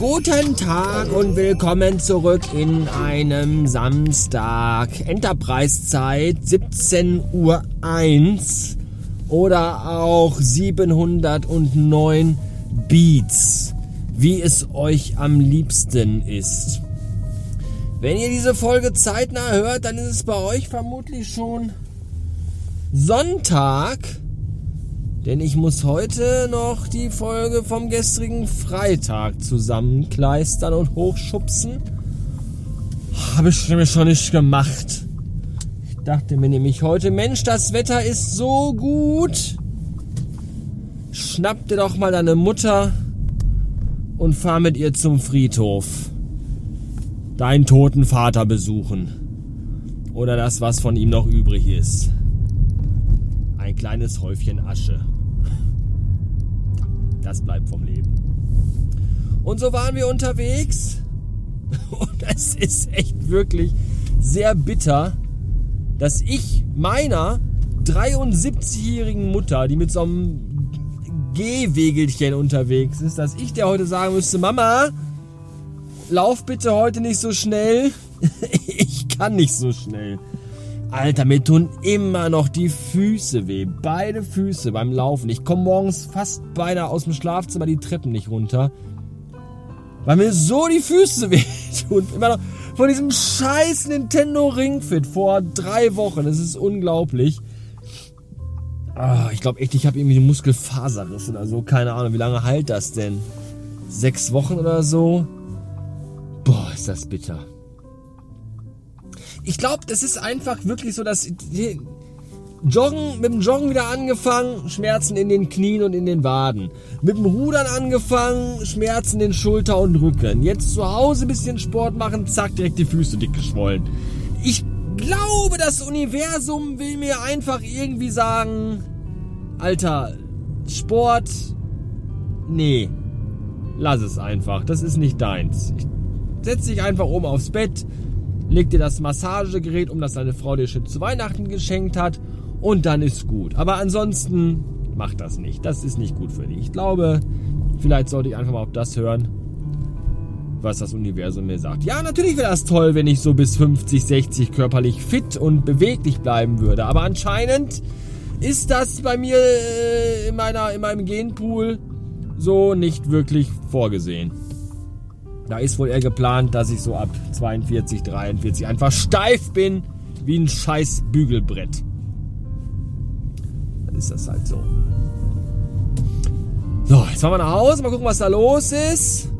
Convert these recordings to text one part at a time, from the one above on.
Guten Tag und willkommen zurück in einem Samstag. Enterprise-Zeit 17.01 Uhr oder auch 709 Beats, wie es euch am liebsten ist. Wenn ihr diese Folge zeitnah hört, dann ist es bei euch vermutlich schon Sonntag. Denn ich muss heute noch die Folge vom gestrigen Freitag zusammenkleistern und hochschubsen. Habe ich nämlich schon nicht gemacht. Ich dachte mir nämlich heute, Mensch, das Wetter ist so gut. Schnapp dir doch mal deine Mutter und fahr mit ihr zum Friedhof. Deinen toten Vater besuchen. Oder das, was von ihm noch übrig ist kleines Häufchen Asche. Das bleibt vom Leben. Und so waren wir unterwegs. Und es ist echt wirklich sehr bitter, dass ich meiner 73-jährigen Mutter, die mit so einem Gehwegelchen unterwegs ist, dass ich der heute sagen müsste, Mama, lauf bitte heute nicht so schnell. ich kann nicht so schnell. Alter, mir tun immer noch die Füße weh. Beide Füße beim Laufen. Ich komme morgens fast beinahe aus dem Schlafzimmer die Treppen nicht runter. Weil mir so die Füße weh tun. Immer noch von diesem scheiß Nintendo Ring Fit vor drei Wochen. Das ist unglaublich. Ah, ich glaube echt, ich habe irgendwie die Muskelfaserrissen. Also keine Ahnung, wie lange heilt das denn? Sechs Wochen oder so? Boah, ist das bitter ich glaube, das ist einfach wirklich so, dass Joggen, mit dem Joggen wieder angefangen, Schmerzen in den Knien und in den Waden. Mit dem Rudern angefangen, Schmerzen in den Schulter und Rücken. Jetzt zu Hause ein bisschen Sport machen, zack, direkt die Füße dick geschwollen. Ich glaube, das Universum will mir einfach irgendwie sagen, Alter, Sport, nee, lass es einfach, das ist nicht deins. Ich setz dich einfach oben aufs Bett, leg dir das Massagegerät um, das deine Frau dir schon zu Weihnachten geschenkt hat und dann ist gut. Aber ansonsten mach das nicht. Das ist nicht gut für dich. Ich glaube, vielleicht sollte ich einfach mal auf das hören, was das Universum mir sagt. Ja, natürlich wäre das toll, wenn ich so bis 50, 60 körperlich fit und beweglich bleiben würde. Aber anscheinend ist das bei mir äh, in, meiner, in meinem Genpool so nicht wirklich vorgesehen. Da ist wohl eher geplant, dass ich so ab 42, 43 einfach steif bin wie ein scheiß Bügelbrett. Dann ist das halt so. So, jetzt fahren wir nach Hause, mal gucken, was da los ist.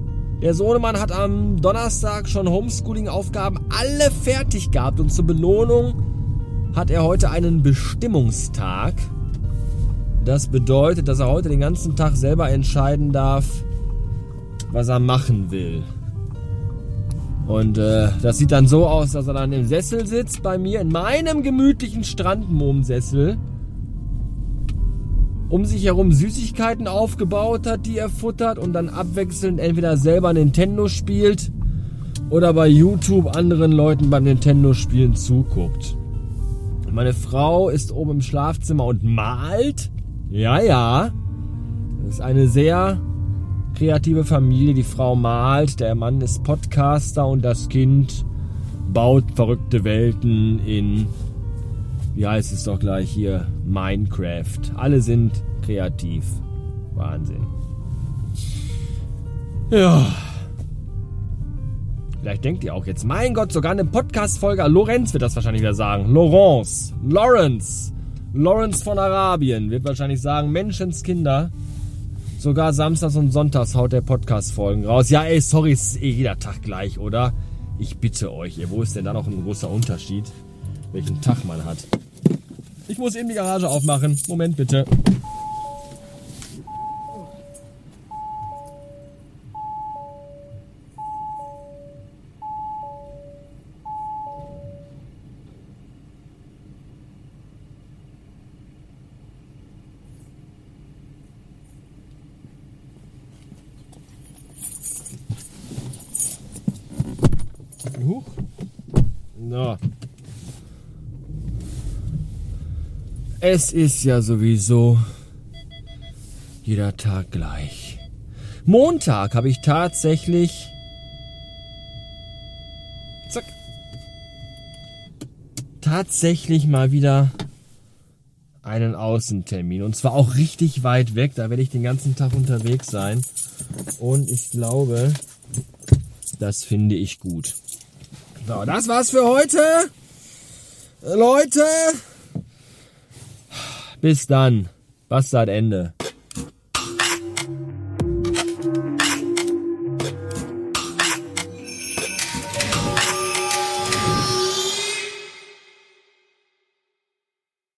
Der Sohnemann hat am Donnerstag schon Homeschooling-Aufgaben alle fertig gehabt und zur Belohnung hat er heute einen Bestimmungstag. Das bedeutet, dass er heute den ganzen Tag selber entscheiden darf, was er machen will. Und äh, das sieht dann so aus, dass er dann im Sessel sitzt bei mir, in meinem gemütlichen Strandmom-Sessel, um sich herum Süßigkeiten aufgebaut hat, die er futtert und dann abwechselnd entweder selber Nintendo spielt oder bei YouTube anderen Leuten beim Nintendo spielen zuguckt. Meine Frau ist oben im Schlafzimmer und malt. Ja, ja. Das ist eine sehr kreative Familie. Die Frau malt, der Mann ist Podcaster und das Kind baut verrückte Welten in, wie heißt es doch gleich hier, Minecraft. Alle sind kreativ. Wahnsinn. Ja. Vielleicht denkt ihr auch jetzt, mein Gott, sogar eine Podcast-Folge. Lorenz wird das wahrscheinlich wieder sagen. Laurence. Lawrence. Lawrence von Arabien wird wahrscheinlich sagen, Menschenskinder. Sogar samstags und sonntags haut der Podcast-Folgen raus. Ja, ey, sorry, ist eh jeder Tag gleich, oder? Ich bitte euch, ey, wo ist denn da noch ein großer Unterschied, welchen Tag man hat? Ich muss eben die Garage aufmachen. Moment bitte. hoch. Na. Es ist ja sowieso jeder Tag gleich. Montag habe ich tatsächlich. Zack. Tatsächlich mal wieder einen Außentermin. Und zwar auch richtig weit weg. Da werde ich den ganzen Tag unterwegs sein. Und ich glaube, das finde ich gut. So, das war's für heute. Leute, bis dann. Bastard Ende.